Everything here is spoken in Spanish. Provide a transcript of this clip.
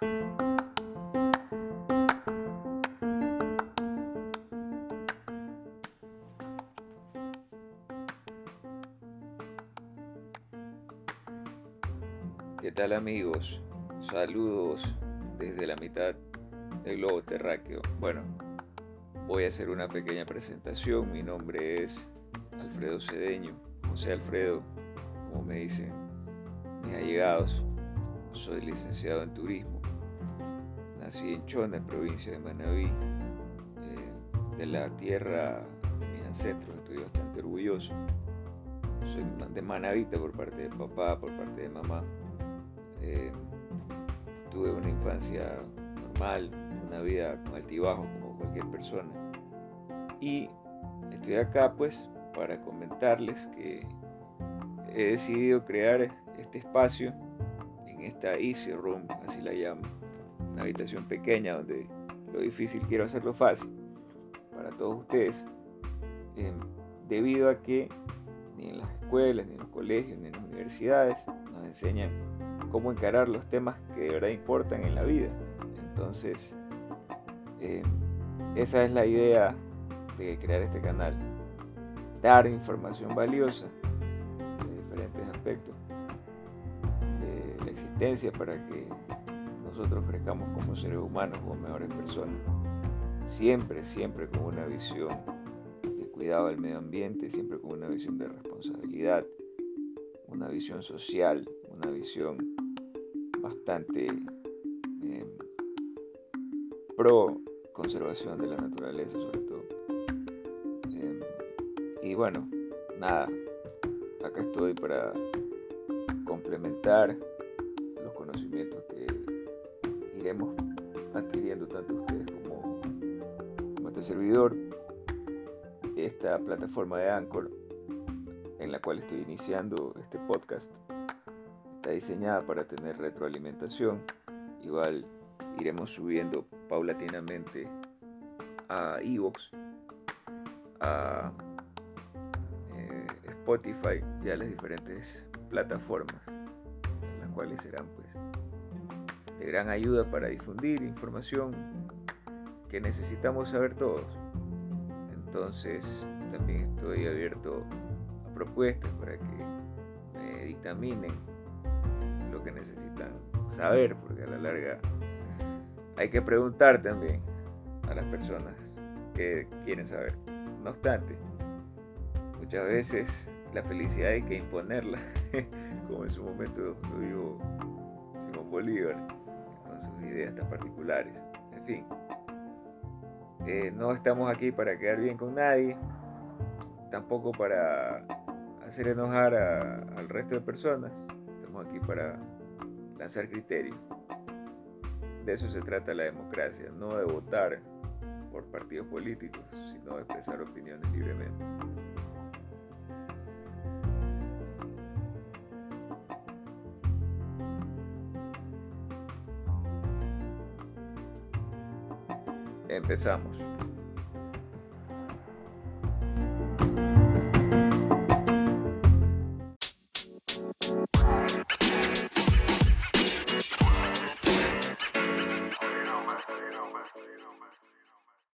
¿Qué tal amigos? Saludos desde la mitad del globo terráqueo. Bueno, voy a hacer una pequeña presentación. Mi nombre es Alfredo Cedeño, José Alfredo, como me dicen mis allegados. Soy licenciado en turismo. Nací en Chone, provincia de Manabí, eh, de la tierra de mis ancestros. Estoy bastante orgulloso. Soy de Manavita por parte de papá, por parte de mamá. Eh, tuve una infancia normal, una vida con altibajos como cualquier persona. Y estoy acá pues para comentarles que he decidido crear este espacio en esta Easy Room, así la llamo, una habitación pequeña donde lo difícil quiero hacerlo fácil para todos ustedes, em, debido a que ni en las escuelas, ni en los colegios, ni en las universidades nos enseñan cómo encarar los temas que de verdad importan en la vida. Entonces, em, esa es la idea de crear este canal. Dar información valiosa de diferentes aspectos para que nosotros crezcamos como seres humanos, como mejores personas. Siempre, siempre con una visión de cuidado del medio ambiente, siempre con una visión de responsabilidad, una visión social, una visión bastante eh, pro conservación de la naturaleza sobre todo. Eh, y bueno, nada, acá estoy para complementar los conocimientos que iremos adquiriendo tanto ustedes como, este servidor. Esta plataforma de Anchor en la cual estoy iniciando este podcast está diseñada para tener retroalimentación. Igual iremos subiendo paulatinamente a Evox, a eh, Spotify y a las diferentes plataformas, cuales serán pues de gran ayuda para difundir información que necesitamos saber todos. Entonces también estoy abierto a propuestas para que me dictaminen que necesitan saber, porque a la larga hay que preguntar también a las personas que quieren saber. No obstante, muchas veces la felicidad hay que imponerla, como en su momento lo dijo Simón Bolívar, con sus ideas tan particulares. En fin, eh, no estamos aquí para quedar bien con nadie, tampoco para hacer enojar al resto de personas aquí para lanzar criterios. De eso se trata la democracia, no de votar por partidos políticos, sino de expresar opiniones libremente. Empezamos.